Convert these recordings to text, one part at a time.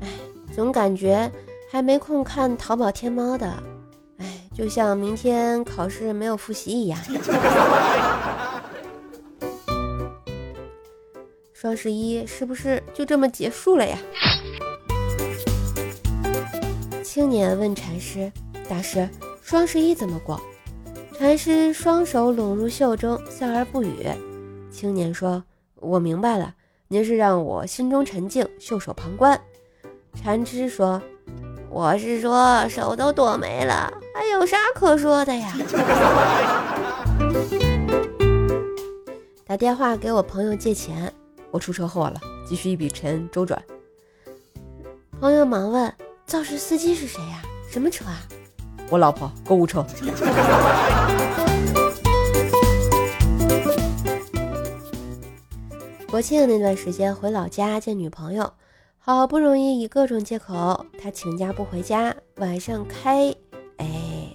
哎，总感觉还没空看淘宝天猫的，哎，就像明天考试没有复习一样。双十一是不是就这么结束了呀？青年问禅师：“大师，双十一怎么过？”禅师双手拢入袖中，笑而不语。青年说：“我明白了，您是让我心中沉静，袖手旁观。”禅师说：“我是说手都剁没了，还有啥可说的呀？” 打电话给我朋友借钱。我出车祸了，急需一笔钱周转。朋友忙问：“肇事司机是谁呀？什么车啊？”我老婆，购物车。国庆那段时间回老家见女朋友，好不容易以各种借口，他请假不回家，晚上开，哎，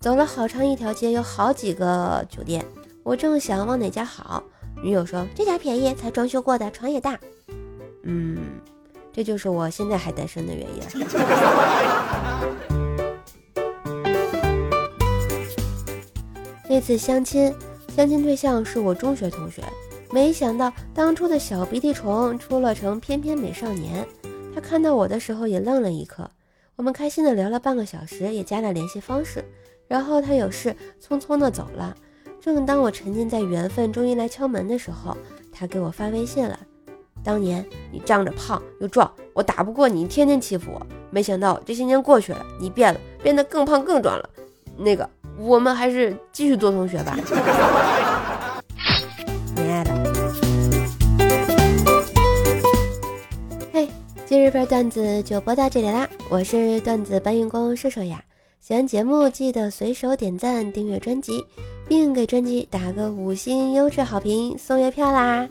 走了好长一条街，有好几个酒店，我正想往哪家好。女友说：“这家便宜，才装修过的，床也大。”嗯，这就是我现在还单身的原因。那次相亲，相亲对象是我中学同学，没想到当初的小鼻涕虫出了成翩翩美少年。他看到我的时候也愣了一刻，我们开心的聊了半个小时，也加了联系方式。然后他有事匆匆的走了。正当我沉浸在缘分终于来敲门的时候，他给我发微信了。当年你仗着胖又壮，我打不过你，天天欺负我。没想到这些年过去了，你变了，变得更胖更壮了。那个，我们还是继续做同学吧，今日份段子就播到这里啦，我是段子搬运工射手呀。喜欢节目记得随手点赞、订阅专辑，并给专辑打个五星优质好评，送月票啦！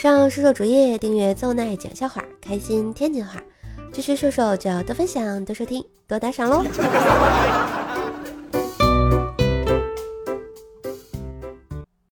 上射手主页订阅奏奈讲笑话，开心天津话，支持射手就要多分享、多收听、多打赏喽！